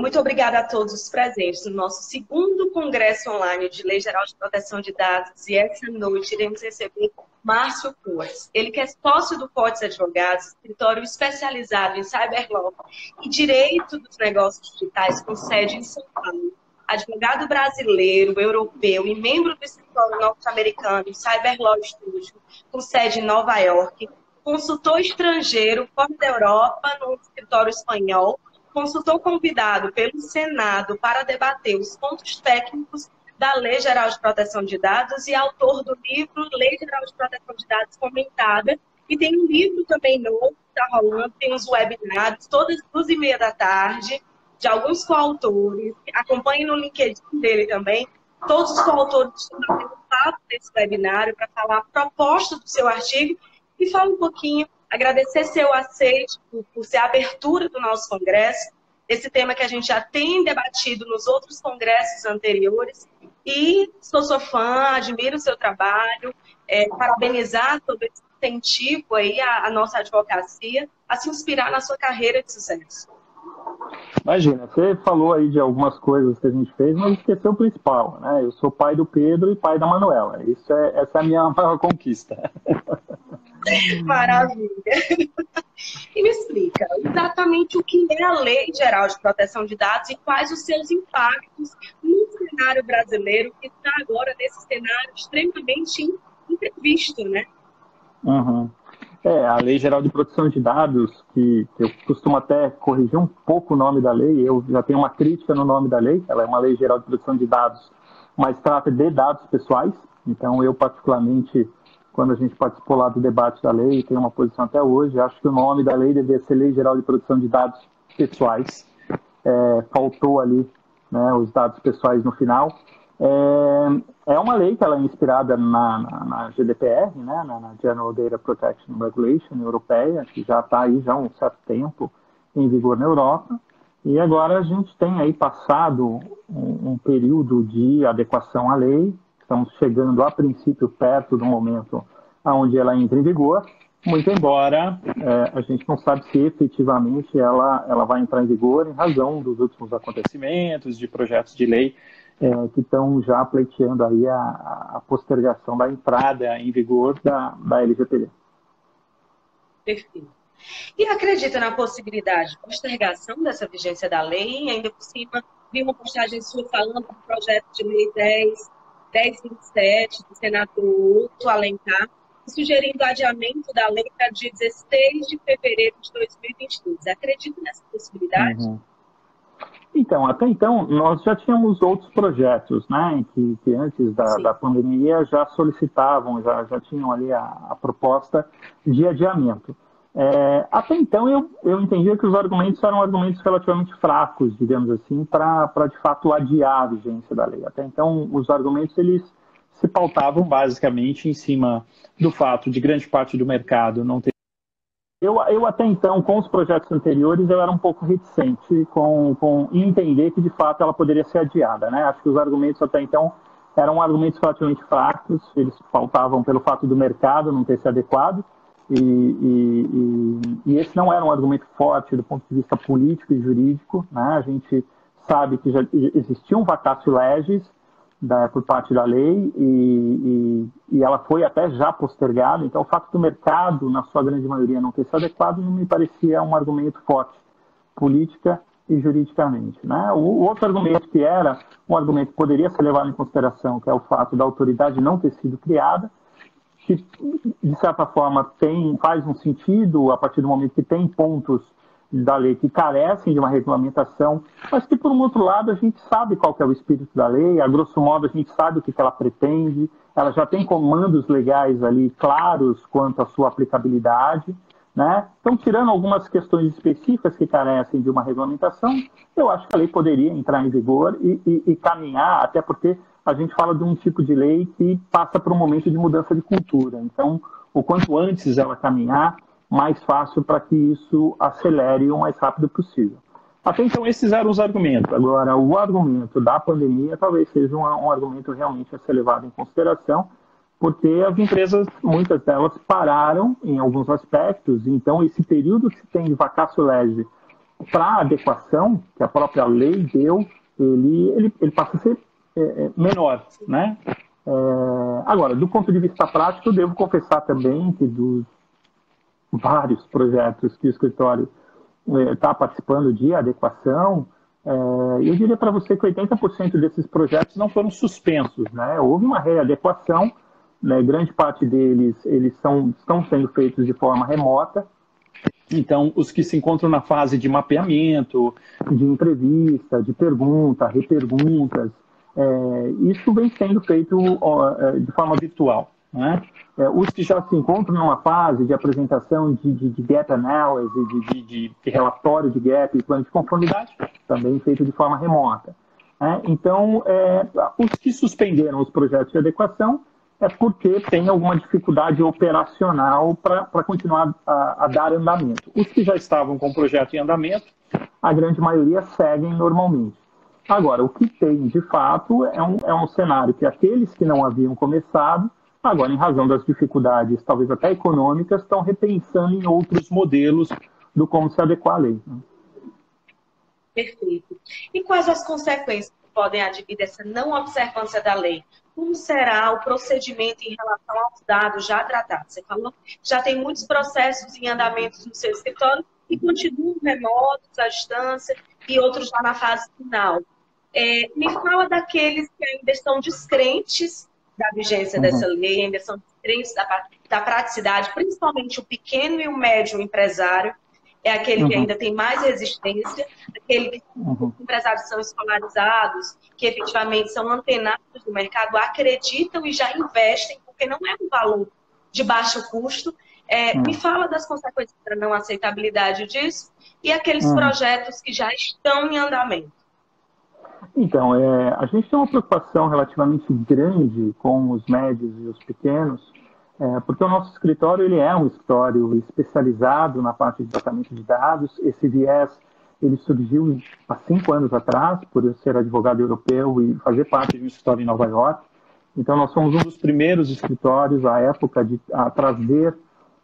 Muito obrigada a todos os presentes no nosso segundo Congresso Online de Lei Geral de Proteção de Dados. E essa noite iremos receber Márcio Coates. Ele que é sócio do Coates Advogados, escritório especializado em cyberlaw e direito dos negócios digitais com sede em São Paulo. Advogado brasileiro, europeu e membro do escritório norte-americano Cyberlaw Studio, com sede em Nova York. Consultor estrangeiro fora da Europa, no escritório espanhol, consultor convidado pelo Senado para debater os pontos técnicos da Lei Geral de Proteção de Dados e autor do livro Lei Geral de Proteção de Dados Comentada. E tem um livro também novo que está rolando, tem uns webinários, todas as duas e meia da tarde, de alguns coautores. Acompanhe no LinkedIn dele também. Todos os coautores estão batendo papo desse webinário para falar a proposta do seu artigo e fala um pouquinho agradecer seu aceite por, por ser a abertura do nosso congresso, esse tema que a gente já tem debatido nos outros congressos anteriores. E sou sua fã, admiro o seu trabalho, é, parabenizar todo esse incentivo aí à nossa advocacia, a se inspirar na sua carreira de sucesso. Imagina, você falou aí de algumas coisas que a gente fez, mas esqueceu o principal, né? Eu sou pai do Pedro e pai da Manuela. Isso é, essa é a minha maior conquista. Maravilha. E me explica exatamente o que é a Lei Geral de Proteção de Dados e quais os seus impactos no cenário brasileiro, que está agora nesse cenário extremamente imprevisto, né? Uhum. É, a Lei Geral de Proteção de Dados, que, que, eu costumo até corrigir um pouco o nome da lei, eu já tenho uma crítica no nome da lei, ela é uma Lei Geral de Proteção de Dados, mas trata de dados pessoais, então eu particularmente quando a gente participou lá do debate da lei, tem uma posição até hoje, acho que o nome da lei devia ser Lei Geral de Proteção de Dados Pessoais. É, faltou ali né, os dados pessoais no final. É, é uma lei que ela é inspirada na, na, na GDPR, né, na, na, General Data Protection Regulation europeia, que já está aí já há um certo tempo em vigor na Europa. E agora a gente tem aí passado um, um período de adequação à lei, estamos chegando a princípio perto do momento onde ela entra em vigor, muito embora é, a gente não sabe se efetivamente ela, ela vai entrar em vigor em razão dos últimos acontecimentos, de projetos de lei é, que estão já pleiteando aí a, a, postergação da entrada em vigor da, da LGPD. Perfeito. E acredita na possibilidade de postergação dessa vigência da lei? Ainda por cima, vi uma postagem sua falando do projeto de lei 10 1027 do senador Otto Alencar, sugerindo adiamento da lei para dia 16 de fevereiro de 2022. Acredita nessa possibilidade? Uhum. Então, até então, nós já tínhamos outros projetos, né, que, que antes da, da, pandemia já solicitavam, já, já tinham ali a, a proposta de adiamento. É, até então eu, eu entendia que os argumentos eram argumentos relativamente fracos, digamos assim, para de fato adiar a vigência da lei. Até então os argumentos eles se pautavam basicamente em cima do fato de grande parte do mercado não ter. Eu, eu até então, com os projetos anteriores, eu era um pouco reticente com, com entender que de fato ela poderia ser adiada. Né? Acho que os argumentos até então eram argumentos relativamente fracos, eles pautavam pelo fato do mercado não ter se adequado e, e, e, esse não era um argumento forte do ponto de vista político e jurídico. Né? A gente sabe que já existia um vacatio legis da, por parte da lei e, e, ela foi até já postergada. Então, o fato do mercado, na sua grande maioria, não ter se adequado não me parecia um argumento forte, política e juridicamente. Né? O, o outro argumento que era um argumento que poderia ser levado em consideração, que é o fato da autoridade não ter sido criada, que, de certa forma, tem, faz um sentido a partir do momento que tem pontos da lei que carecem de uma regulamentação, mas que, por um outro lado, a gente sabe qual é o espírito da lei, a grosso modo, a gente sabe o que ela pretende, ela já tem comandos legais ali claros quanto à sua aplicabilidade, né? Então, tirando algumas questões específicas que carecem de uma regulamentação, eu acho que a lei poderia entrar em vigor e, e, e caminhar, até porque a gente fala de um tipo de lei que passa por um momento de mudança de cultura. Então, o quanto antes ela caminhar, mais fácil para que isso acelere o mais rápido possível. Até então, esses eram os argumentos. Agora, o argumento da pandemia talvez seja um, um argumento realmente a ser levado em consideração, porque as empresas, muitas delas, pararam em alguns aspectos. Então, esse período que tem de vacácio leve para adequação que a própria lei deu, ele, ele, ele passa a ser é, é, menor, né? É, agora, do ponto de vista prático, eu devo confessar também que dos vários projetos que o escritório está participando de adequação, eu diria para você que 80% desses projetos não foram suspensos, né? Houve uma readequação, né? grande parte deles eles são, estão sendo feitos de forma remota, então, os que se encontram na fase de mapeamento, de entrevista, de pergunta, reperguntas, é, isso vem sendo feito ó, é, de forma virtual. Né? É, os que já se encontram numa fase de apresentação de, de, de gap analysis, de, de, de, relatório de gap e plano de conformidade, também feito de forma remota. Né? Então, é, os que suspenderam os projetos de adequação é porque tem alguma dificuldade operacional para continuar a, a, dar andamento. Os que já estavam com o projeto em andamento, a grande maioria seguem normalmente. Agora, o que tem de fato é um, é um cenário que aqueles que não haviam começado, agora, em razão das dificuldades, talvez até econômicas, estão repensando em outros modelos do como se adequar à lei. Né? Perfeito. E quais as consequências que podem advir dessa não observância da lei? Como será o procedimento em relação aos dados já tratados? Você falou já tem muitos processos em andamento no seu escritório e continuam remotos, à distância, e outros já na fase final. É, me fala daqueles que ainda estão descrentes da vigência uhum. dessa lei, ainda são descrentes da, da praticidade, principalmente o pequeno e o médio empresário, é aquele uhum. que ainda tem mais resistência, aquele que uhum. os empresários são escolarizados, que efetivamente são antenados do mercado, acreditam e já investem, porque não é um valor de baixo custo. É, uhum. Me fala das consequências da não aceitabilidade disso e aqueles uhum. projetos que já estão em andamento. Então, é, a gente tem uma preocupação relativamente grande com os médios e os pequenos, é, porque o nosso escritório ele é um escritório especializado na parte de tratamento de dados. Esse viés ele surgiu há cinco anos atrás, por eu ser advogado europeu e fazer parte de um escritório em Nova York. Então, nós somos um dos primeiros escritórios à época de a trazer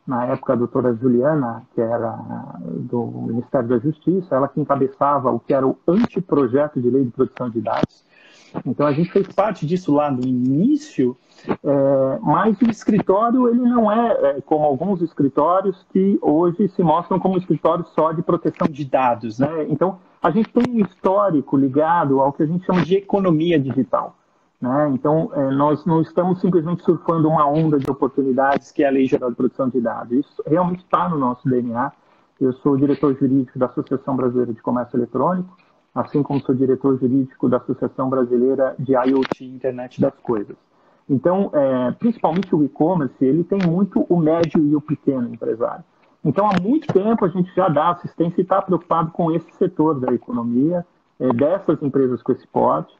na época a doutora Juliana, que era do Ministério da Justiça, ela que encabeçava o que era o anteprojeto de lei de proteção de dados. Então a gente fez parte disso lá no início, é, mas o escritório ele não é, é, como alguns escritórios que hoje se mostram como escritório só de proteção de dados. Né? Então a gente tem um histórico ligado ao que a gente chama de economia digital. Né? Então, é, nós não estamos simplesmente surfando uma onda de oportunidades que é a Lei Geral de Proteção de Dados. Isso realmente está no nosso DNA. Eu sou diretor jurídico da Associação Brasileira de Comércio Eletrônico, assim como sou diretor jurídico da Associação Brasileira de IoT, Internet das Coisas. Então, é, principalmente o e-commerce, ele tem muito o médio e o pequeno empresário. Então, há muito tempo a gente já dá assistência e está preocupado com esse setor da economia, é, dessas empresas com esse porte.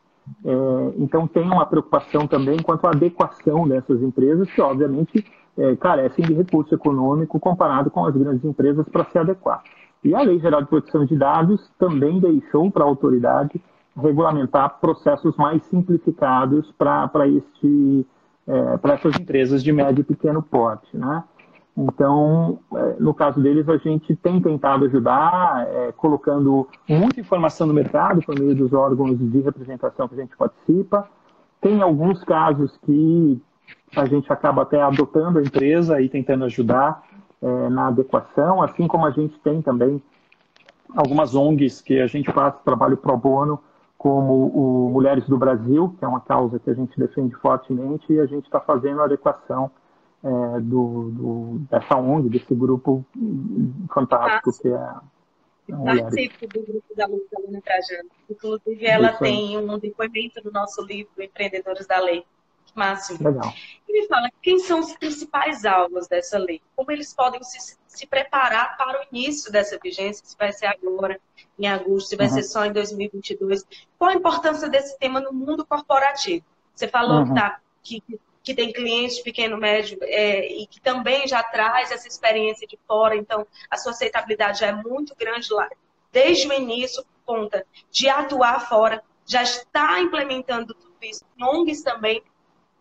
É, então, tem uma preocupação também quanto à adequação dessas empresas, que obviamente é, carecem de recurso econômico comparado com as grandes empresas para se adequar. E a Lei Geral de Proteção de Dados também deixou para a autoridade regulamentar processos mais simplificados para é, essas empresas de médio e pequeno porte. Né? Então, é, no caso deles, a gente tem tentado ajudar, é, colocando muita informação no mercado por meio dos órgãos de representação que a gente participa. Tem alguns casos que a gente acaba até adotando a empresa e tentando ajudar é, na adequação, assim como a gente tem também algumas ONGs que a gente faz trabalho pro bono, como o Mulheres do Brasil, que é uma causa que a gente defende fortemente, e a gente está fazendo a adequação é, do, do, dessa ONG, desse grupo fantástico que é. Participo do grupo da Luta da Luna Trajano. Inclusive, ela Isso. tem um depoimento no nosso livro Empreendedores da Lei. Máximo. Legal. E me fala, quem são os principais alvos dessa lei? Como eles podem se, se preparar para o início dessa vigência? Se vai ser agora, em agosto, se vai uhum. ser só em 2022? Qual a importância desse tema no mundo corporativo? Você falou uhum. tá, que que tem cliente pequeno, médio, é, e que também já traz essa experiência de fora, então a sua aceitabilidade já é muito grande lá. Desde o início, conta de atuar fora, já está implementando tudo isso. ONGs também.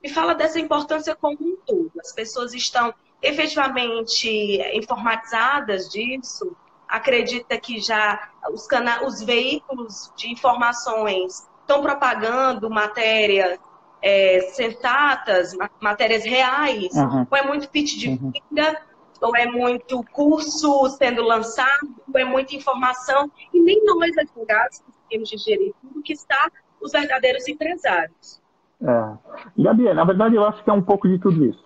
Me fala dessa importância como um todo. As pessoas estão efetivamente informatizadas disso? acredita que já os, cana os veículos de informações estão propagando matérias é, sensatas, matérias reais, uhum. ou é muito pitch de uhum. vida, ou é muito curso sendo lançado, ou é muita informação, e nem nós, advogados, conseguimos digerir tudo que está os verdadeiros empresários. É. Gabi, na verdade, eu acho que é um pouco de tudo isso.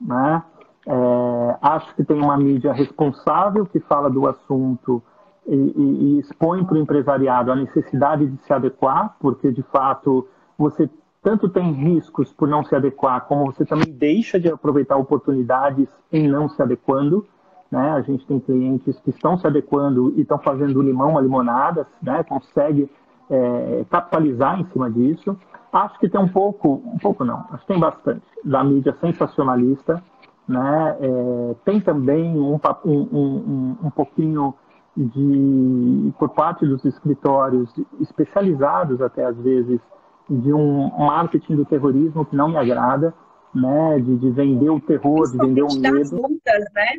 Né? É, acho que tem uma mídia responsável que fala do assunto e, e, e expõe para o empresariado a necessidade de se adequar, porque de fato você tanto tem riscos por não se adequar, como você também deixa de aproveitar oportunidades em não se adequando. Né? A gente tem clientes que estão se adequando e estão fazendo limão uma limonada, né? consegue é, capitalizar em cima disso. Acho que tem um pouco, um pouco não, acho que tem bastante, da mídia sensacionalista. Né? É, tem também um, um, um, um pouquinho de, por parte dos escritórios especializados até às vezes, de um marketing do terrorismo que não me agrada, né? De, de vender o terror, de vender o medo. multas, né?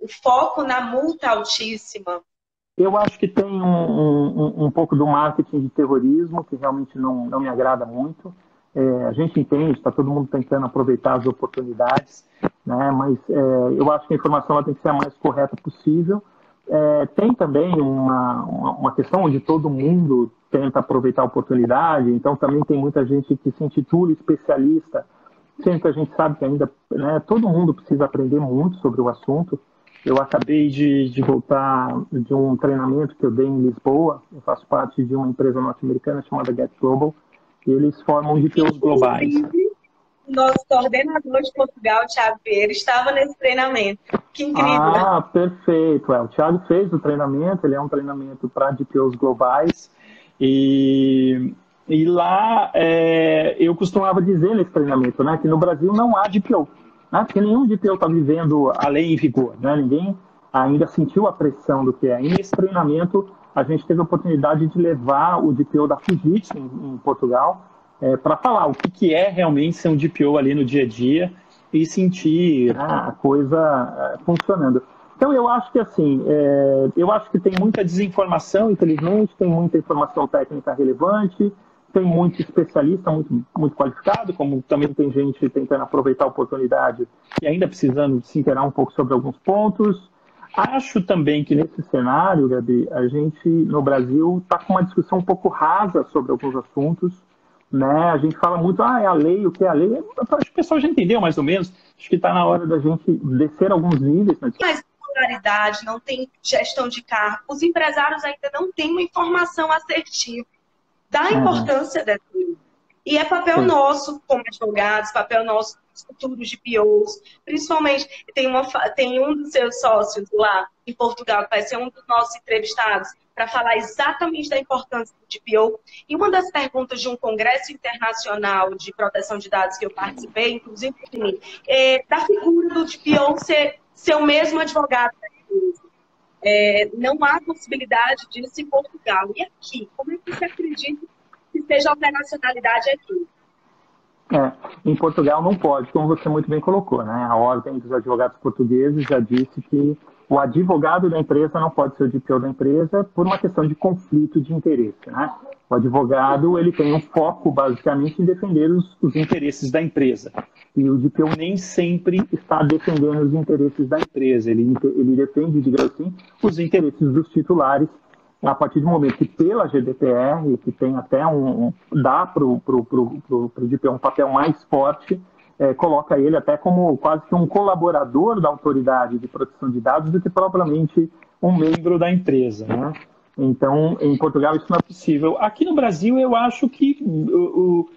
O foco na multa altíssima. Eu acho que tem um, um, um pouco do marketing de terrorismo que realmente não, não me agrada muito. É, a gente entende, está todo mundo tentando aproveitar as oportunidades, né? mas é, eu acho que a informação tem que ser a mais correta possível. É, tem também uma, uma questão onde todo mundo tenta aproveitar a oportunidade, então também tem muita gente que se intitula especialista, sendo que a gente sabe que ainda né, todo mundo precisa aprender muito sobre o assunto. Eu acabei de, de voltar de um treinamento que eu dei em Lisboa, eu faço parte de uma empresa norte-americana chamada Get Global, e eles formam DPOs globais nosso coordenador de Portugal, Thiago Vieira, estava nesse treinamento. Que incrível. Ah, perfeito. É, o Thiago fez o treinamento, ele é um treinamento para DPOs globais. E, e lá é, eu costumava dizer nesse treinamento né, que no Brasil não há DPO. Né, porque nenhum DPO está vivendo a lei em vigor. Né, ninguém ainda sentiu a pressão do que é. E nesse treinamento a gente teve a oportunidade de levar o DPO da Fujitsu em, em Portugal é, para falar o que, que é realmente ser um DPO ali no dia a dia e sentir né, a coisa é, funcionando. Então eu acho que assim, é, eu acho que tem muita desinformação, infelizmente, tem muita informação técnica relevante, tem muito especialista, muito, muito qualificado, como também tem gente tentando aproveitar a oportunidade e ainda precisando se inteirar um pouco sobre alguns pontos. Acho também que nesse cenário, Gabi, a gente no Brasil está com uma discussão um pouco rasa sobre alguns assuntos né? A gente fala muito, ah, é a lei, o que é a lei. Acho que o pessoal já entendeu mais ou menos. Acho que está na hora da gente descer alguns níveis. Mas popularidade, não tem gestão de carro. Os empresários ainda não têm uma informação assertiva da uhum. importância dessa lei. E é papel Sim. nosso, como advogados, papel nosso, futuros de POs, principalmente, tem, uma, tem um dos seus sócios lá em Portugal, que vai ser um dos nossos entrevistados, para falar exatamente da importância do DPO. E uma das perguntas de um congresso internacional de proteção de dados que eu participei, inclusive, é da figura do DPO ser, ser o mesmo advogado da empresa. É, não há possibilidade disso em Portugal. E aqui, como é que você acredita que seja operacionalidade aqui? É, em Portugal não pode, como você muito bem colocou, né? A Ordem dos Advogados Portugueses já disse que o advogado da empresa não pode ser o DPO da empresa por uma questão de conflito de interesse, né? O advogado ele tem um foco basicamente em defender os, os interesses da empresa e o DPO nem sempre está defendendo os interesses da empresa. Ele, ele defende, digamos assim, os interesses dos titulares a partir do momento que pela GDPR, que tem até um, dá para o DPO um papel mais forte, é, coloca ele até como quase que um colaborador da autoridade de proteção de dados do que propriamente um membro da empresa. Né? Então, em Portugal isso não é possível. Aqui no Brasil, eu acho que o, o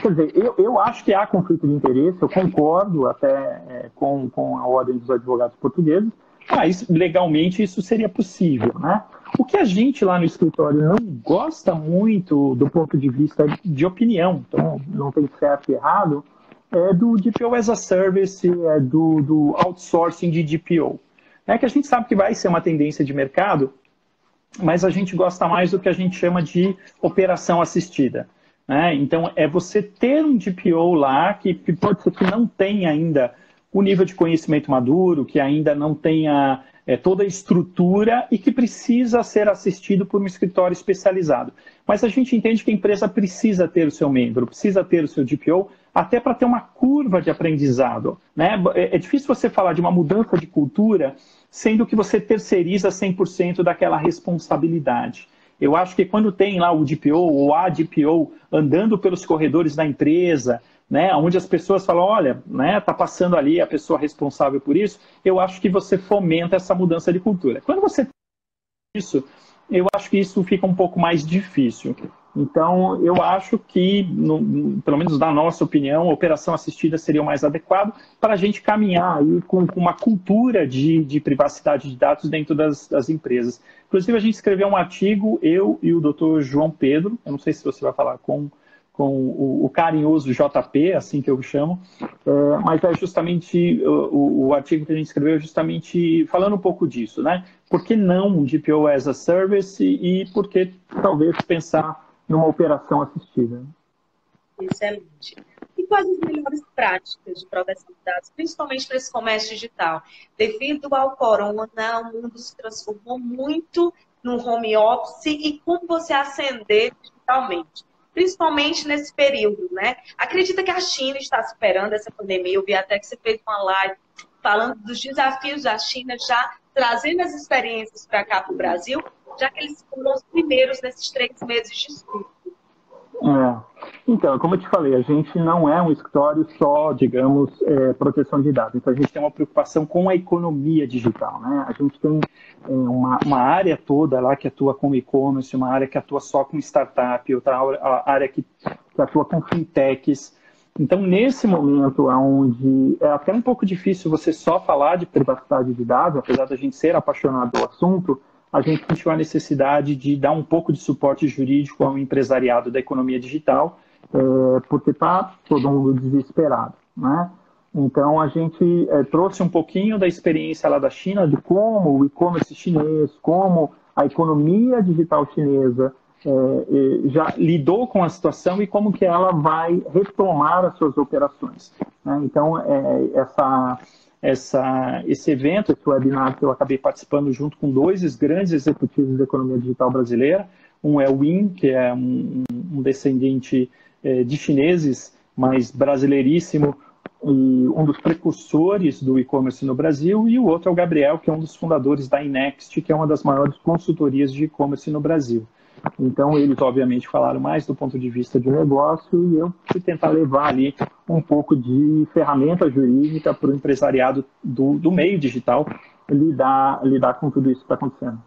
quer dizer, eu, eu acho que há conflito de interesse, eu concordo até é, com, com a ordem dos advogados portugueses, mas legalmente isso seria possível, né? O que a gente lá no escritório não gosta muito do ponto de vista de opinião, então não tem certo e errado, é do DPO as a Service, é do, do outsourcing de DPO. É que a gente sabe que vai ser uma tendência de mercado, mas a gente gosta mais do que a gente chama de operação assistida. Né? Então, é você ter um DPO lá que, que pode ser que não tenha ainda o nível de conhecimento maduro, que ainda não tenha é, toda a estrutura e que precisa ser assistido por um escritório especializado. Mas a gente entende que a empresa precisa ter o seu membro, precisa ter o seu DPO, até para ter uma curva de aprendizado. Né? É, é difícil você falar de uma mudança de cultura sendo que você terceiriza 100% daquela responsabilidade. Eu acho que quando tem lá o DPO ou a DPO andando pelos corredores da empresa, né, onde as pessoas falam, olha, né, tá passando ali a pessoa responsável por isso, eu acho que você fomenta essa mudança de cultura. Quando você isso, eu acho que isso fica um pouco mais difícil. Então, eu acho que, no, pelo menos na nossa opinião, a operação assistida seria o mais adequado para a gente caminhar aí com, com uma cultura de, de, privacidade de dados dentro das, das, empresas. Inclusive, a gente escreveu um artigo, eu e o doutor João Pedro, eu não sei se você vai falar com com o, o, carinhoso JP, assim que eu chamo, é, mas é justamente o, o, artigo que a gente escreveu, é justamente falando um pouco disso, né? Por que não um GPO as a service e, por que talvez pensar numa operação assistida? Excelente. E quais as melhores práticas de proteção de dados, principalmente para esse comércio digital? Devido ao corona, o mundo se transformou muito no home office e como você ascender digitalmente principalmente nesse período, né? Acredita que a China está superando essa pandemia? Eu vi até que você fez uma live falando dos desafios da China, já trazendo as experiências para cá para o Brasil, já que eles foram os primeiros nesses três meses de estudo. É. Então, como eu te falei, a gente não é um escritório só, digamos, é, proteção de dados. Então, a gente tem uma preocupação com a economia digital. Né? A gente tem é, uma, uma, área toda lá que atua com e-commerce, uma área que atua só com startup, outra área que, que atua com fintechs. Então, nesse momento onde é até um pouco difícil você só falar de privacidade de dados, apesar da gente ser apaixonado pelo assunto, a gente sentiu a necessidade de dar um pouco de suporte jurídico ao empresariado da economia digital, é, porque está todo mundo desesperado. Né? Então, a gente é, trouxe um pouquinho da experiência lá da China, de como o e-commerce chinês, como a economia digital chinesa é, já lidou com a situação e como que ela vai retomar as suas operações. Né? Então, essa essa, esse evento, esse webinar que eu acabei participando junto com dois grandes executivos da economia digital brasileira. Um é o Win, que é um, um descendente é, de chineses, mas brasileiríssimo, e um dos precursores do e-commerce no Brasil, e o outro é o Gabriel, que é um dos fundadores da Inext, que é uma das maiores consultorias de e-commerce no Brasil. Então, eles, obviamente, falaram mais do ponto de vista de negócio e eu fui tentar levar ali um pouco de ferramenta jurídica para o empresariado do, do meio digital lidar, lidar com tudo isso que está acontecendo.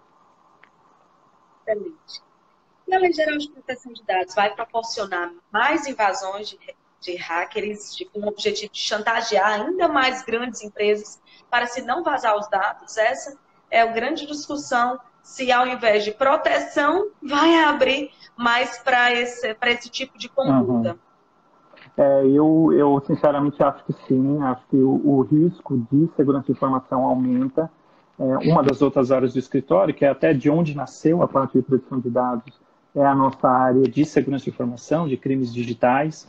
Excelente. E a Lei Geral de Proteção de Dados vai proporcionar mais invasões de, de hackers de, com o objetivo de chantagear ainda mais grandes empresas para se não vazar os dados? Essa é a grande discussão se ao invés de proteção, vai abrir mais para esse, esse tipo de conduta? Uhum. É, eu, eu, sinceramente, acho que sim. Acho que o, o risco de segurança de informação aumenta. É, uma das outras áreas do escritório, que é até de onde nasceu a parte de proteção de dados, é a nossa área de segurança de informação, de crimes digitais.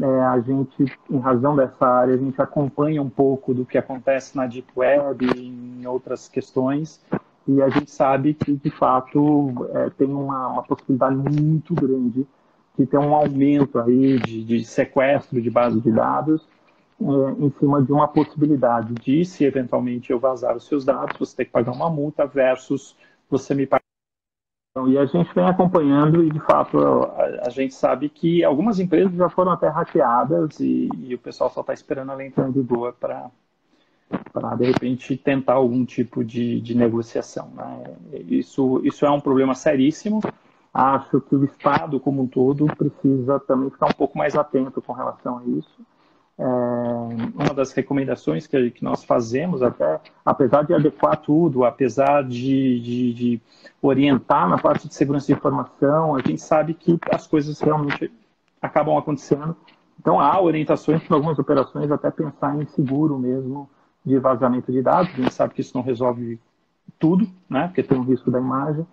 É, a gente, em razão dessa área, a gente acompanha um pouco do que acontece na Deep Web e em outras questões e a gente sabe que, de fato, é, tem uma, uma, possibilidade muito grande de ter um aumento aí de, de sequestro de base de dados é, em cima de uma possibilidade de, se eventualmente eu vazar os seus dados, você ter que pagar uma multa versus você me pagar. E a gente vem acompanhando e, de fato, a, a gente sabe que algumas empresas já foram até hackeadas e, e o pessoal só está esperando a lei entrar em vigor para para de repente tentar algum tipo de, de negociação. Né? Isso, isso é um problema seríssimo. Acho que o Estado como um todo precisa também ficar um pouco mais atento com relação a isso. É, uma das recomendações que, que, nós fazemos, até apesar de adequar tudo, apesar de, de, de orientar na parte de segurança de informação, a gente sabe que as coisas realmente acabam acontecendo. Então há orientações para algumas operações até pensar em seguro mesmo de vazamento de dados. A gente sabe que isso não resolve tudo, né? Porque tem um risco da imagem.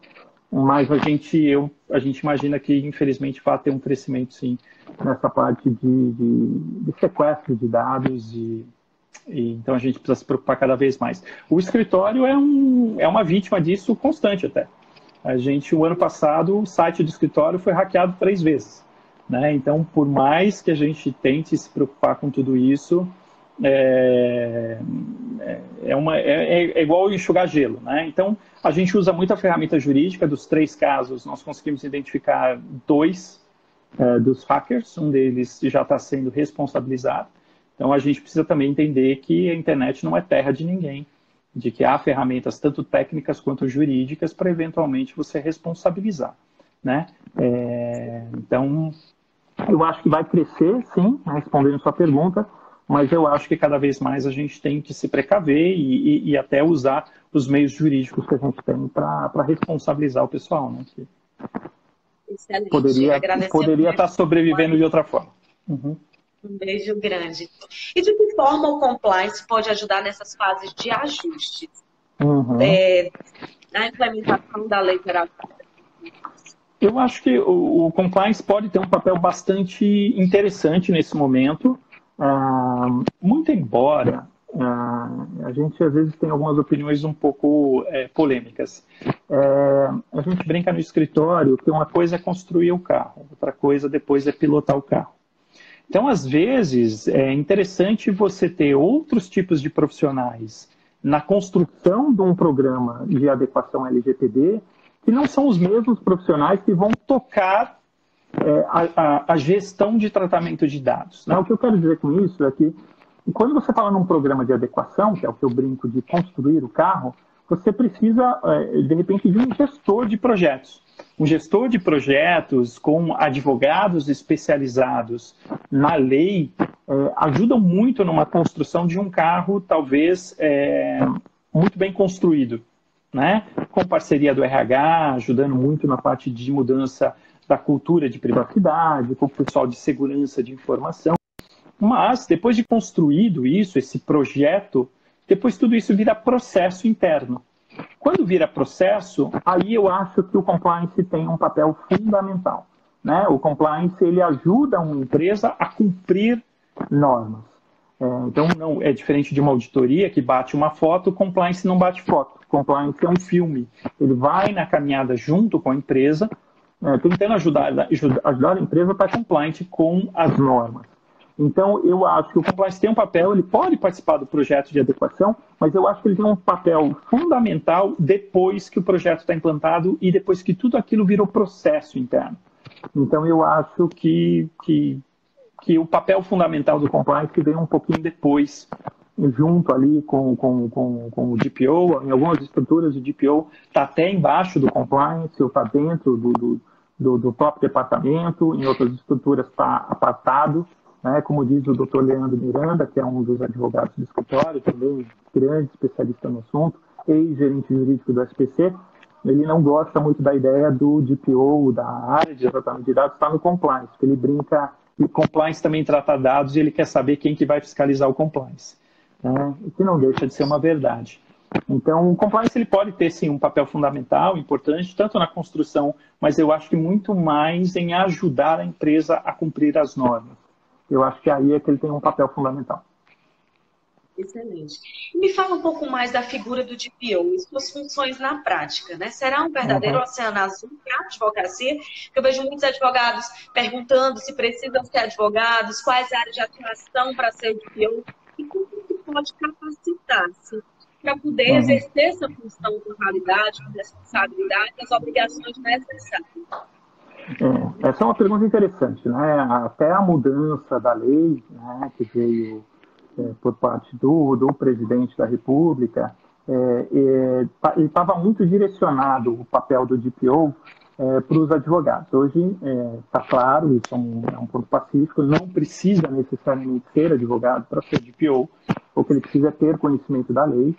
Mas a gente, eu, a gente imagina que, infelizmente, vai ter um crescimento, sim, nessa parte de, de, de sequestro de dados e, E, então a gente precisa se preocupar cada vez mais. O escritório é, um, é uma vítima disso constante até. A gente, o ano passado, o site do escritório foi hackeado três vezes. Né? Então, por mais que a gente tente se preocupar com tudo isso, é, é, uma, é, é igual enxugar gelo. Né? Então, a gente usa muita ferramenta jurídica. Dos três casos, nós conseguimos identificar dois é, dos hackers. Um deles já está sendo responsabilizado. Então, a gente precisa também entender que a internet não é terra de ninguém, de que há ferramentas tanto técnicas quanto jurídicas para eventualmente você responsabilizar. Né? É, então, eu acho que vai crescer, sim, respondendo sua pergunta, mas eu acho que cada vez mais a gente tem que se precaver e, e, e até usar os meios jurídicos que a gente tem para responsabilizar o pessoal, né? Que Excelente. Poderia, poderia estar tá sobrevivendo de outra forma. Uhum. Um beijo grande. E de que forma o compliance pode ajudar nessas fases de ajustes? Uhum. É, na implementação da lei geral eu acho que o, o, compliance pode ter um papel bastante interessante nesse momento, uh, muito embora uh, a gente às vezes tem algumas opiniões um pouco é, polêmicas. É, a gente brinca no escritório que uma coisa é construir o carro, outra coisa depois é pilotar o carro. Então, às vezes, é interessante você ter outros tipos de profissionais na construção de um programa de adequação LGPD que não são os mesmos profissionais que vão tocar a, a, a, gestão de tratamento de dados. Né? O que eu quero dizer com isso é que quando você fala num programa de adequação, que é o que eu brinco de construir o carro, você precisa, é, de repente, de um gestor de projetos. Um gestor de projetos com advogados especializados na lei é, ajudam muito numa construção de um carro, talvez, é, muito bem construído né? com parceria do RH, ajudando muito na parte de mudança da cultura de privacidade, com o pessoal de segurança de informação. Mas, depois de construído isso, esse projeto, depois tudo isso vira processo interno. Quando vira processo, aí eu acho que o compliance tem um papel fundamental. Né? O compliance ele ajuda uma empresa a cumprir normas. É, então, não é diferente de uma auditoria que bate uma foto, o compliance não bate foto. O compliance é um filme. Ele vai na caminhada junto com a empresa, é, tentando ajudar, ajudar a empresa a estar compliant com as normas. Então, eu acho que o compliance tem um papel, ele pode participar do projeto de adequação, mas eu acho que ele tem um papel fundamental depois que o projeto está implantado e depois que tudo aquilo virou processo interno. Então, eu acho que, que que o papel fundamental do compliance vem um pouquinho depois, junto ali com, com, com, com o DPO. Em algumas estruturas, o DPO está até embaixo do compliance, ou está dentro do, do, do, do, próprio departamento. Em outras estruturas está apartado. Né? Como diz o Dr. Leandro Miranda, que é um dos advogados do escritório, também grande especialista no assunto, ex-gerente jurídico do SPC, ele não gosta muito da ideia do DPO, da área de tratamento de dados, estar no compliance, porque ele brinca e o compliance também trata dados e ele quer saber quem que vai fiscalizar o compliance. Né? O que não deixa de ser uma verdade. Então, o compliance ele pode ter sim um papel fundamental, importante, tanto na construção, mas eu acho que muito mais em ajudar a empresa a cumprir as normas. Eu acho que aí é que ele tem um papel fundamental. Excelente. Me fala um pouco mais da figura do DPO e suas funções na prática, né? Será um verdadeiro uhum. oceano azul para a advocacia? Eu vejo muitos advogados perguntando se precisam ser advogados, quais áreas de atuação para ser DPO e como se pode capacitar-se para poder uhum. exercer essa função com qualidade, com responsabilidade, as obrigações necessárias. É, essa é uma pergunta interessante, né? Até a mudança da lei, né, que veio é, por parte do, do presidente da República, é, é, ele estava muito direcionado o papel do DPO é, para os advogados. Hoje está é, claro, isso é um, é um, ponto pacífico, não precisa necessariamente ser advogado para ser DPO, o que ele precisa ter conhecimento da lei,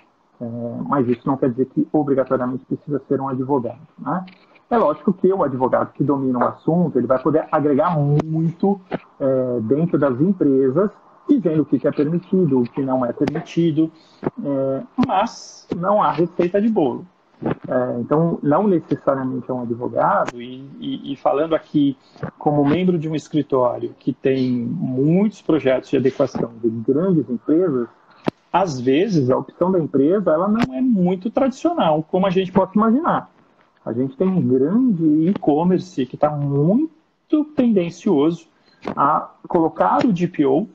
mas isso não quer dizer que obrigatoriamente precisa ser um advogado. Né? É lógico que o advogado que domina o assunto, ele vai poder agregar muito dentro das empresas dizendo o que é permitido, o que não é permitido, é, mas não há receita de bolo. É, então, não necessariamente é um advogado, e, e, e, falando aqui como membro de um escritório que tem muitos projetos de adequação de grandes empresas, às vezes, a opção da empresa ela não é muito tradicional, como a gente pode imaginar. A gente tem um grande e-commerce que está muito tendencioso a colocar o DPO,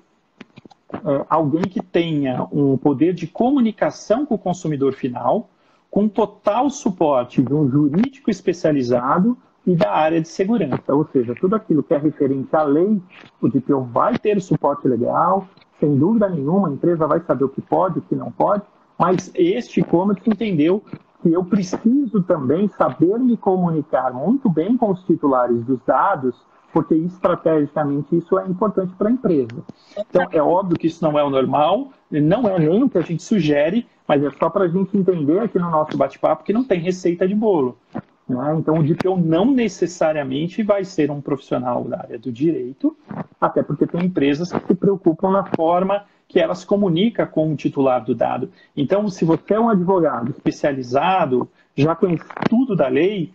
é, alguém que tenha um poder de comunicação com o consumidor final, com total suporte de um jurídico especializado e da área de segurança. Ou seja, tudo aquilo que é referente à lei, o DPO vai ter suporte legal, sem dúvida nenhuma, a empresa vai saber o que pode, o que não pode, mas este e-commerce entendeu que eu preciso também saber me comunicar muito bem com os titulares dos dados, porque estrategicamente isso é importante para a empresa. Então, é óbvio que isso não é o normal, não é nem o que a gente sugere, mas é só para a gente entender aqui no nosso bate-papo que não tem receita de bolo. Né? Então, o DPO não necessariamente vai ser um profissional da área do direito, até porque tem empresas que se preocupam na forma que ela se comunica com o titular do dado. Então, se você é um advogado especializado, já conhece tudo da lei,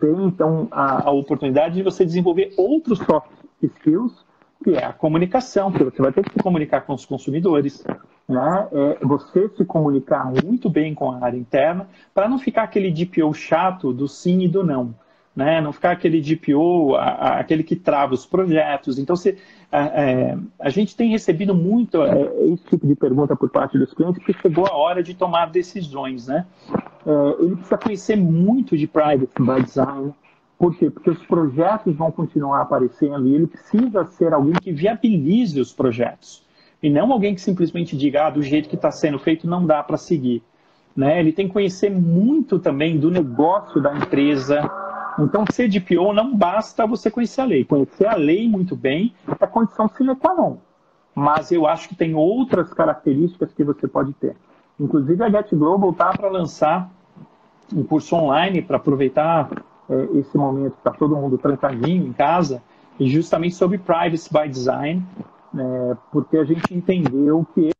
tem então a, a oportunidade de você desenvolver outros soft skills, que é a comunicação, porque você vai ter que se comunicar com os consumidores, né? É você se comunicar muito bem com a área interna, para não ficar aquele DPO chato do sim e do não. Né? Não ficar aquele DPO, a, a, aquele que trava os projetos. Então, se, a, é, a gente tem recebido muito é, esse tipo de pergunta por parte dos clientes, porque chegou a hora de tomar decisões. Né? É, ele precisa conhecer muito de Privacy by Design. Por quê? Porque os projetos vão continuar aparecendo e ele precisa ser alguém que viabilize os projetos e não alguém que simplesmente diga, ah, do jeito que está sendo feito não dá para seguir. Né? Ele tem que conhecer muito também do negócio da empresa. Então, ser DPO não basta você conhecer a lei. Conhecer a lei muito bem é condição sine qua non. Mas eu acho que tem outras características que você pode ter. Inclusive, a Get Global está para lançar um curso online para aproveitar é, esse momento que está todo mundo trancadinho em casa, e justamente sobre Privacy by Design, é, porque a gente entendeu que.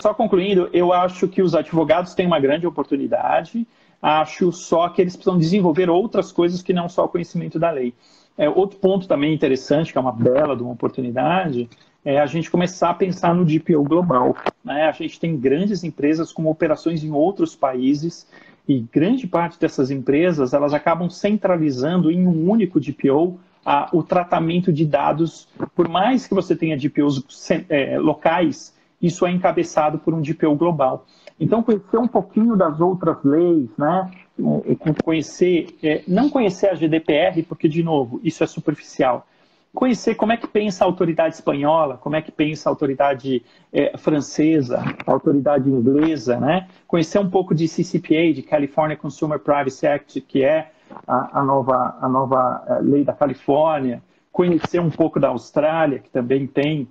Só concluindo, eu acho que os advogados têm uma grande oportunidade, acho só que eles precisam desenvolver outras coisas que não só o conhecimento da lei. É, outro ponto também interessante, que é uma bela uma oportunidade, é a gente começar a pensar no DPO global. Né? A gente tem grandes empresas com operações em outros países e grande parte dessas empresas elas acabam centralizando em um único DPO a, o tratamento de dados, por mais que você tenha DPOs é, locais, isso é encabeçado por um DPO global. Então, conhecer um pouquinho das outras leis, né? conhecer, é, não conhecer a GDPR, porque, de novo, isso é superficial. Conhecer como é que pensa a autoridade espanhola, como é que pensa a autoridade é, francesa, a autoridade inglesa, né? Conhecer um pouco de CCPA, de California Consumer Privacy Act, que é a, a nova, a nova eh, lei da Califórnia, conhecer um pouco da Austrália, que também tem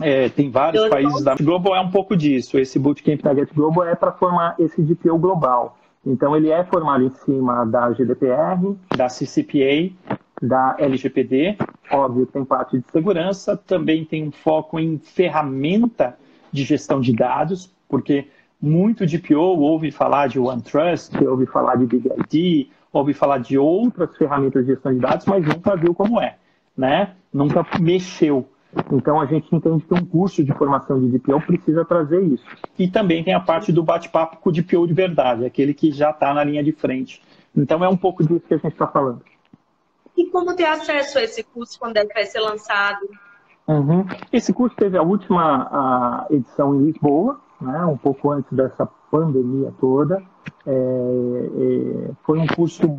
é, tem vários Eu países da Global é um pouco disso. Esse bootcamp da Get Global é para formar esse DPO global. Então ele é formado em cima da GDPR, da CCPA, da LGPD, óbvio tem parte de segurança, também tem um foco em ferramenta de gestão de dados, porque muito DPO ouve falar de OneTrust, ouve falar de Big ID, ouve falar de outras ferramentas de gestão de dados, mas nunca viu como é, né? Nunca mexeu. Então a gente entende que um curso de formação de DPO precisa trazer isso. E também tem a parte do bate-papo com o DPO de verdade, aquele que já está na linha de frente. Então é um pouco disso que a gente está falando. E como ter acesso a esse curso quando ele vai ser lançado? Uhum. Esse curso teve a última a edição em Lisboa, né, um pouco antes dessa pandemia toda. É, é, foi um curso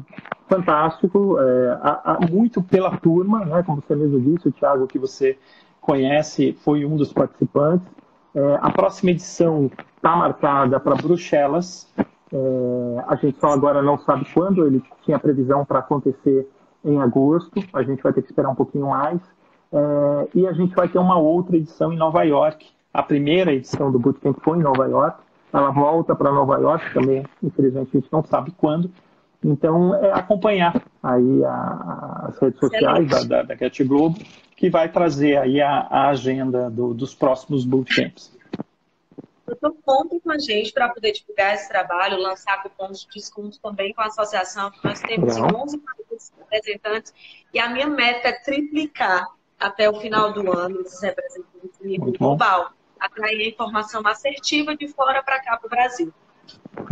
fantástico, é, a, a, muito pela turma, né, como você mesmo disse, o Thiago, que você conhece, foi um dos participantes. É, a próxima edição está marcada para Bruxelas. É, a gente só agora não sabe quando, ele tinha previsão para acontecer em agosto, a gente vai ter que esperar um pouquinho mais. É, e a gente vai ter uma outra edição em Nova York. A primeira edição do Bootcamp foi em Nova York, ela volta para Nova York também, infelizmente a gente não sabe quando. Então, é acompanhar aí a, as redes sociais da, da, da Globo, que vai trazer aí a, a agenda do, dos próximos bootcamps. Então, contem com a gente para poder divulgar esse trabalho, lançar cupons de desconto também com a associação. Nós temos Legal. 11 representantes e a minha meta é triplicar até o final do ano esses representantes nível global. atrair a informação assertiva de fora para cá para o Brasil.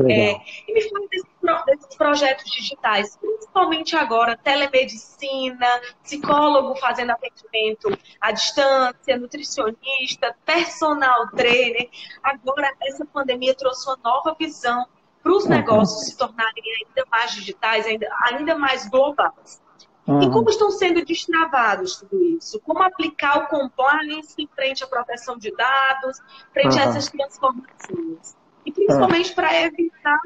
É, e me fala desses, desses, projetos digitais, principalmente agora, telemedicina, psicólogo fazendo atendimento à distância, nutricionista, personal trainer. Agora, essa pandemia trouxe uma nova visão para os uhum. negócios se tornarem ainda mais digitais, ainda, ainda mais globais. Uhum. E como estão sendo destravados tudo isso? Como aplicar o compliance frente à proteção de dados, frente uhum. a essas transformações? E principalmente para evitar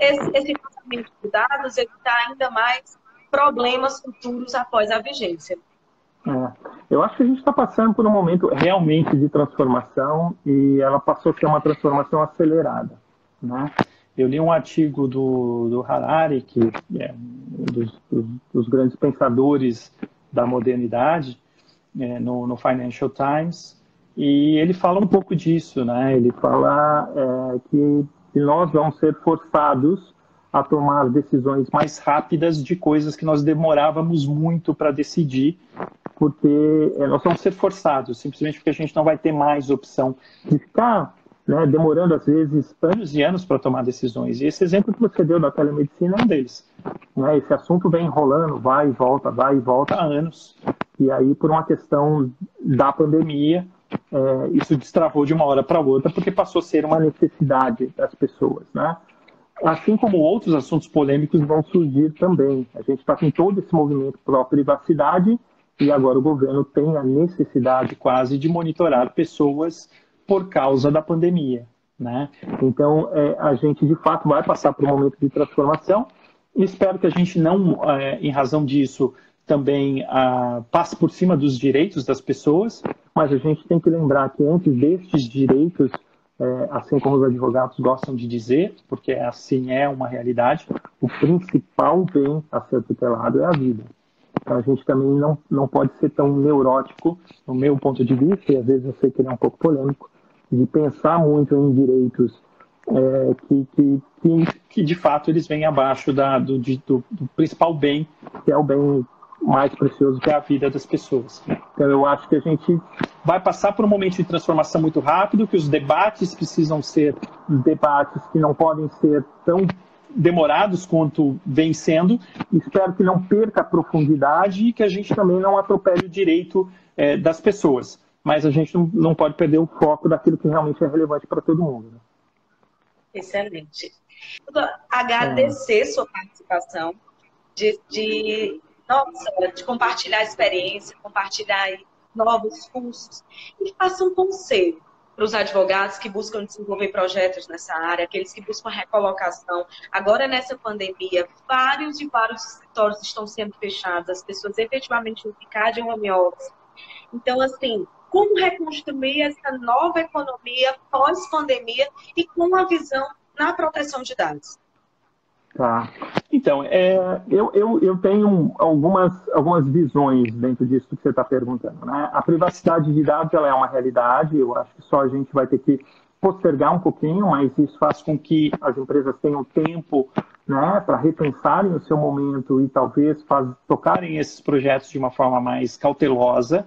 esse, esse vazamento de dados, evitar ainda mais problemas futuros após a vigência. É. Eu acho que a gente está passando por um momento realmente de transformação e ela passou a ser uma transformação acelerada. Né? Eu li um artigo do, do Harari, que é um dos, dos, grandes pensadores da modernidade, é, no, no, Financial Times, e ele fala um pouco disso, né? Ele fala é, que, que nós vamos ser forçados a tomar decisões mais rápidas de coisas que nós demorávamos muito para decidir, porque é, nós vamos ser forçados, simplesmente porque a gente não vai ter mais opção de ficar né, demorando às vezes anos e anos para tomar decisões. E esse exemplo que você deu da telemedicina é um deles. Né? Esse assunto vem enrolando, vai e volta, vai e volta há anos. E aí, por uma questão da pandemia, é, isso destravou de uma hora para outra, porque passou a ser uma necessidade das pessoas. Né? Assim como outros assuntos polêmicos vão surgir também. A gente está com todo esse movimento para a privacidade e agora o governo tem a necessidade quase de monitorar pessoas por causa da pandemia. Né? Então, é, a gente de fato vai passar por um momento de transformação. Espero que a gente não, é, em razão disso, também ah, passe por cima dos direitos das pessoas, mas a gente tem que lembrar que antes destes direitos, é, assim como os advogados gostam de dizer, porque assim é uma realidade, o principal bem a ser tutelado é a vida. Então a gente também não, não pode ser tão neurótico, no meu ponto de vista, e às vezes eu sei que ele é um pouco polêmico, de pensar muito em direitos é, que, que, que, que, de fato eles vêm abaixo da, do, do, do, principal bem, que é o bem mais precioso, que é a vida das pessoas. Então eu acho que a gente vai passar por um momento de transformação muito rápido, que os debates precisam ser debates que não podem ser tão demorados quanto vem sendo. Espero que não perca a profundidade e que a gente também não atropele o direito é, das pessoas mas a gente não, não pode perder o foco daquilo que realmente é relevante para todo mundo. Né? Excelente. Agradecer é. sua participação, de, de, nossa, de compartilhar a experiência, compartilhar novos cursos e faça um conselho para os advogados que buscam desenvolver projetos nessa área, aqueles que buscam recolocação. Agora, nessa pandemia, vários e vários escritórios estão sendo fechados, as pessoas efetivamente vão ficar de home office. Então, assim, como reconstruir essa nova economia pós-pandemia e com a visão na proteção de dados. Tá. Então, é, eu, eu, eu tenho algumas, algumas visões dentro disso que você está perguntando. Né? A privacidade de dados ela é uma realidade, eu acho que só a gente vai ter que postergar um pouquinho, mas isso faz com que as empresas tenham tempo né, para repensarem o seu momento e talvez faz, tocarem esses projetos de uma forma mais cautelosa.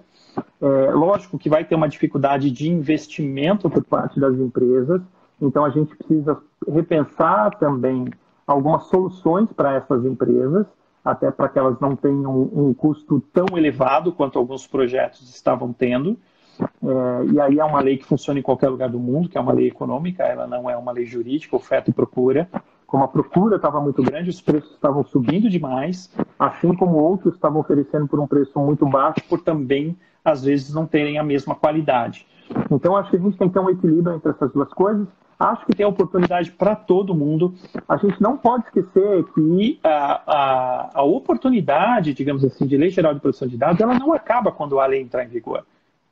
É, lógico que vai ter uma dificuldade de investimento por parte das empresas, então a gente precisa repensar também algumas soluções para essas empresas, até para que elas não tenham um custo tão elevado quanto alguns projetos estavam tendo. É, e aí é uma lei que funciona em qualquer lugar do mundo, que é uma lei econômica, ela não é uma lei jurídica, oferta e procura. Como a procura estava muito grande, os preços estavam subindo demais, assim como outros estavam oferecendo por um preço muito baixo, por também às vezes não terem a mesma qualidade. Então, acho que a gente tem que ter um equilíbrio entre essas duas coisas. Acho que tem oportunidade para todo mundo. A gente não pode esquecer que a, a, a, oportunidade, digamos assim, de lei geral de proteção de dados, ela não acaba quando a lei entrar em vigor.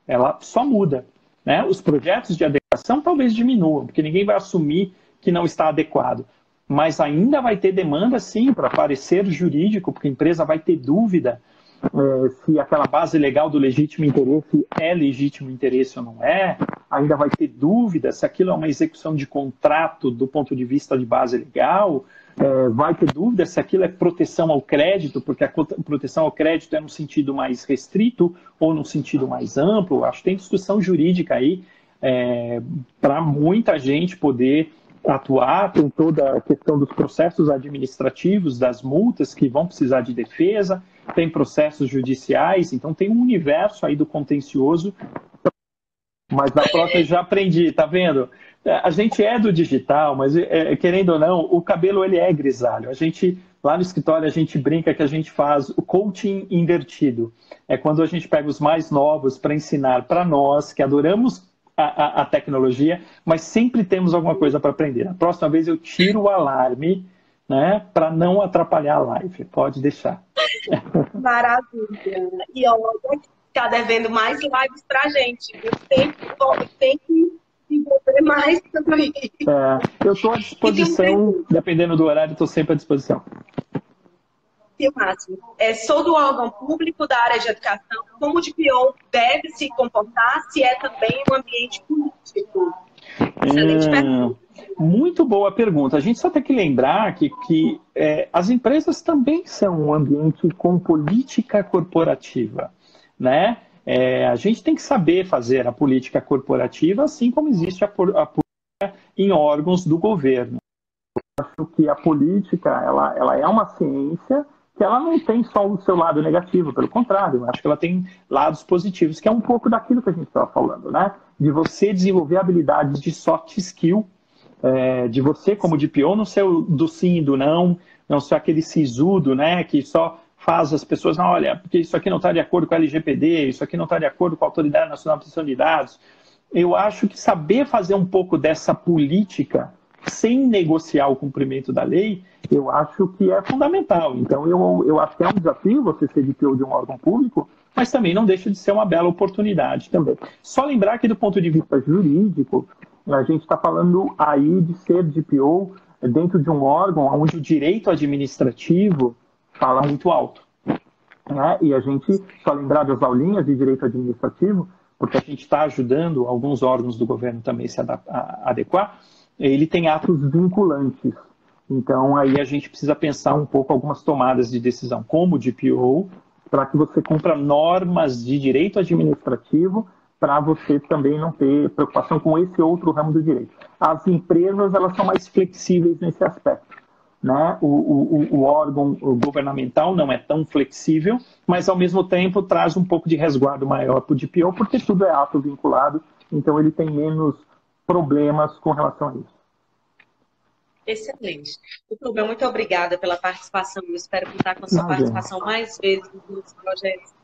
Ela só muda. Né? Os projetos de adequação talvez diminuam, porque ninguém vai assumir que não está adequado. Mas ainda vai ter demanda, sim, para parecer jurídico, porque a empresa vai ter dúvida é, se aquela base legal do legítimo interesse é legítimo interesse ou não é, ainda vai ter dúvida se aquilo é uma execução de contrato do ponto de vista de base legal, é, vai ter dúvida se aquilo é proteção ao crédito, porque a proteção ao crédito é no sentido mais restrito ou no sentido mais amplo, acho que tem discussão jurídica aí, é, para muita gente poder atuar, tem toda a questão dos processos administrativos, das multas que vão precisar de defesa, tem processos judiciais, então tem um universo aí do contencioso. Mas na próxima já aprendi, tá vendo? A gente é do digital, mas é, querendo ou não, o cabelo ele é grisalho. A gente lá no escritório a gente brinca que a gente faz o coaching invertido. É quando a gente pega os mais novos para ensinar para nós que adoramos a, a, a tecnologia, mas sempre temos alguma coisa para aprender. A próxima vez eu tiro o alarme, né, para não atrapalhar a live. Pode deixar. Maravilha. E olha, está devendo mais lives para a gente. Tem, tem que desenvolver mais também. É, eu estou à disposição, dependendo do horário, estou sempre à disposição. Sim, máximo. É, sou do órgão público da área de educação. Como o DPO deve se comportar se é também um ambiente político? Excelente é, pergunta. Muito boa pergunta. A gente só tem que lembrar que, que é, as empresas também são um ambiente com política corporativa, né? É, a gente tem que saber fazer a política corporativa, assim como existe a, a política em órgãos do governo. Eu acho que a política ela, ela é uma ciência ela não tem só o seu lado negativo, pelo contrário, acho que ela tem lados positivos, que é um pouco daquilo que a gente estava falando, né? De você desenvolver habilidades de soft skill, é, de você como DPO não ser do sim e do não, não ser aquele sisudo, né? Que só faz as pessoas, não, olha, porque isso aqui não está de acordo com a LGPD, isso aqui não está de acordo com a Autoridade Nacional de Proteção de Dados. Eu acho que saber fazer um pouco dessa política sem negociar o cumprimento da lei, eu acho que é fundamental. Então, eu, eu acho que é um desafio você ser DPO de um órgão público, mas também não deixa de ser uma bela oportunidade também. Só lembrar que, do ponto de vista jurídico, a gente está falando aí de ser DPO dentro de um órgão onde o direito administrativo fala muito alto. Né? E a gente, só lembrar das aulinhas de direito administrativo, porque a gente está ajudando alguns órgãos do governo também se adequar, ele tem atos vinculantes. Então, aí a gente precisa pensar um pouco algumas tomadas de decisão, como o DPO, para que você cumpra normas de direito administrativo, para você também não ter preocupação com esse outro ramo do direito. As empresas, elas são mais flexíveis nesse aspecto. Né? O, o, o órgão governamental não é tão flexível, mas, ao mesmo tempo, traz um pouco de resguardo maior para o DPO, porque tudo é ato vinculado, então ele tem menos problemas com relação a isso. Excelente. Doutor, muito obrigada pela participação. Eu espero contar com a sua Imagina. participação mais vezes nos projetos.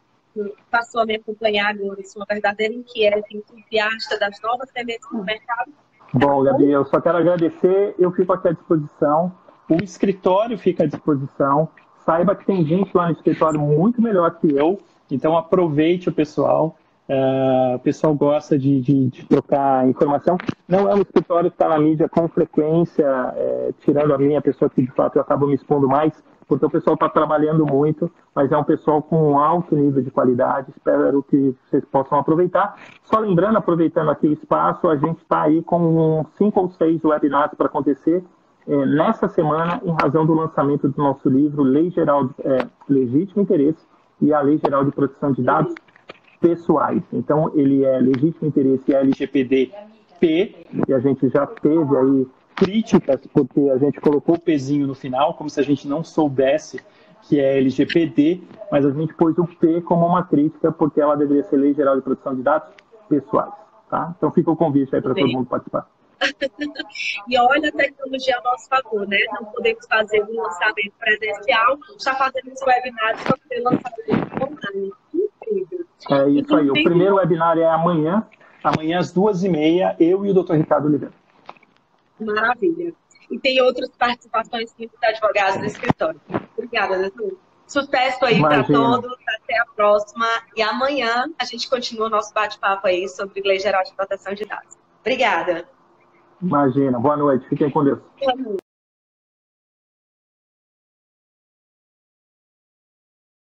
Passou a me acompanhar agora, sou uma verdadeira inquieta, entusiasta das novas tendências no mercado. Bom, Gabi, eu só quero agradecer, eu fico aqui à disposição, o escritório fica à disposição, saiba que tem gente lá no escritório muito melhor que eu, então aproveite o pessoal, Uh, o pessoal gosta de, de, de, trocar informação. Não é um escritório que está na mídia com frequência, é, tirando a minha pessoa que de fato eu acabo me expondo mais, porque o pessoal está trabalhando muito, mas é um pessoal com um alto nível de qualidade. Espero que vocês possam aproveitar. Só lembrando, aproveitando aqui o espaço, a gente está aí com cinco ou seis webinars para acontecer é, nessa semana, em razão do lançamento do nosso livro Lei Geral de é, Legítimo Interesse e a Lei Geral de Proteção de Dados pessoais. Então, ele é legítimo interesse LGPD-P, e a gente já teve aí críticas, porque a gente colocou o pezinho no final, como se a gente não soubesse que é LGPD, mas a gente pôs o P como uma crítica, porque ela deveria ser Lei Geral de Proteção de Dados Pessoais. Tá? Então, fica o convite aí para todo mundo participar. e olha a tecnologia a nosso favor, né? Não podemos fazer um lançamento presencial, está fazendo os webinários para poder lançar online. É isso aí. O primeiro webinar é amanhã, amanhã às duas e meia, eu e o doutor Ricardo Oliveira. Maravilha. E tem outras participações de advogados do escritório. Obrigada, doutor. Sucesso aí para todos, até a próxima. E amanhã a gente continua o nosso bate-papo aí sobre Lei Geral de Proteção de Dados. Obrigada. Imagina. Boa noite. Fiquem com Deus. Boa noite.